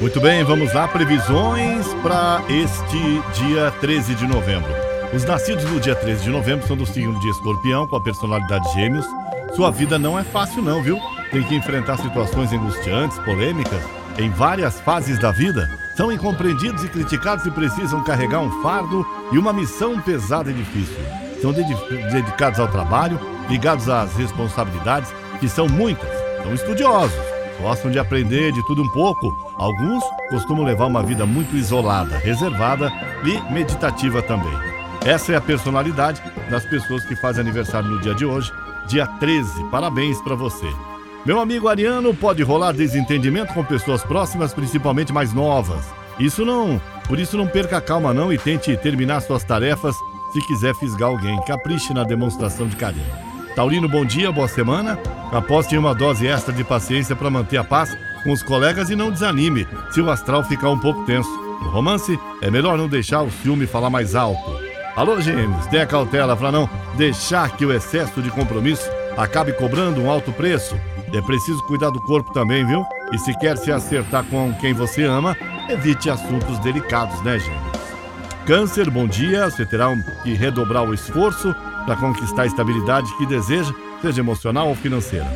Muito bem, vamos lá. Previsões para este dia 13 de novembro. Os nascidos no dia 13 de novembro são do signo de escorpião, com a personalidade gêmeos. Sua vida não é fácil, não, viu? Tem que enfrentar situações angustiantes, polêmicas, em várias fases da vida. São incompreendidos e criticados e precisam carregar um fardo e uma missão pesada e difícil. São dedicados ao trabalho, ligados às responsabilidades, que são muitas. São estudiosos, gostam de aprender de tudo um pouco. Alguns costumam levar uma vida muito isolada, reservada e meditativa também. Essa é a personalidade das pessoas que fazem aniversário no dia de hoje, dia 13. Parabéns para você. Meu amigo Ariano, pode rolar desentendimento com pessoas próximas, principalmente mais novas. Isso não, por isso não perca a calma não e tente terminar suas tarefas se quiser fisgar alguém. Capriche na demonstração de carinho. Taurino, bom dia, boa semana. Aposte em uma dose extra de paciência para manter a paz com os colegas e não desanime se o astral ficar um pouco tenso. No romance, é melhor não deixar o ciúme falar mais alto. Alô, gêmeos, tenha cautela para não deixar que o excesso de compromisso acabe cobrando um alto preço. É preciso cuidar do corpo também, viu? E se quer se acertar com quem você ama, evite assuntos delicados, né, gêmeos? Câncer, bom dia. Você terá que redobrar o esforço para conquistar a estabilidade que deseja, seja emocional ou financeira.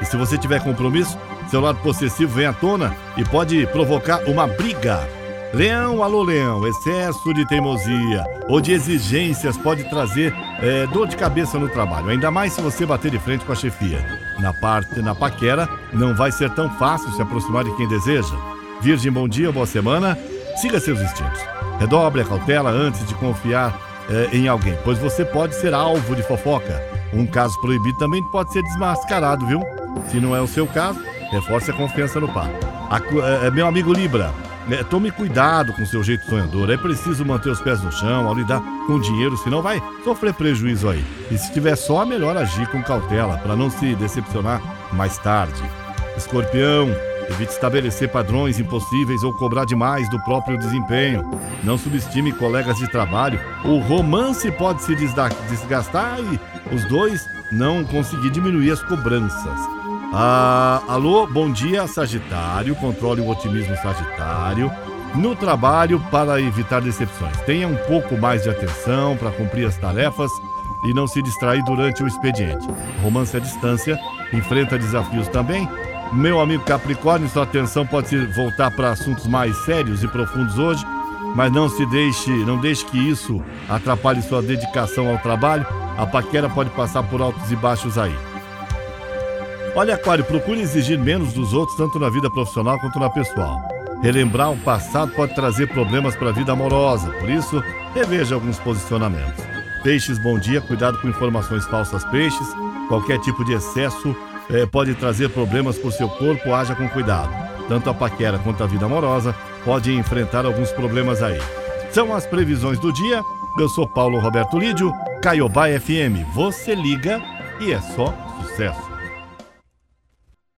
E se você tiver compromisso, seu lado possessivo vem à tona e pode provocar uma briga. Leão, alô Leão, excesso de teimosia ou de exigências pode trazer é, dor de cabeça no trabalho, ainda mais se você bater de frente com a chefia. Na parte, na paquera, não vai ser tão fácil se aproximar de quem deseja. Virgem, bom dia, boa semana. Siga seus instintos. Redobre a cautela antes de confiar é, em alguém, pois você pode ser alvo de fofoca. Um caso proibido também pode ser desmascarado, viu? Se não é o seu caso, reforce a confiança no par. A, é, meu amigo Libra, é, tome cuidado com seu jeito sonhador. É preciso manter os pés no chão ao lidar com dinheiro, senão vai sofrer prejuízo aí. E se tiver só, melhor agir com cautela para não se decepcionar mais tarde. Escorpião, Evite estabelecer padrões impossíveis ou cobrar demais do próprio desempenho. Não subestime colegas de trabalho. O romance pode se desgastar e os dois não conseguir diminuir as cobranças. Ah, alô, bom dia, Sagitário. Controle o otimismo Sagitário. No trabalho, para evitar decepções. Tenha um pouco mais de atenção para cumprir as tarefas e não se distrair durante o expediente. Romance à distância enfrenta desafios também meu amigo Capricórnio, sua atenção pode voltar para assuntos mais sérios e profundos hoje, mas não se deixe, não deixe que isso atrapalhe sua dedicação ao trabalho. A paquera pode passar por altos e baixos aí. Olha, Aquário, procure exigir menos dos outros, tanto na vida profissional quanto na pessoal. Relembrar o passado pode trazer problemas para a vida amorosa, por isso, reveja alguns posicionamentos. Peixes, bom dia, cuidado com informações falsas, peixes. Qualquer tipo de excesso é, pode trazer problemas para o seu corpo, haja com cuidado. Tanto a paquera quanto a vida amorosa pode enfrentar alguns problemas aí. São as previsões do dia. Eu sou Paulo Roberto Lídio, Caiobá FM. Você liga e é só sucesso.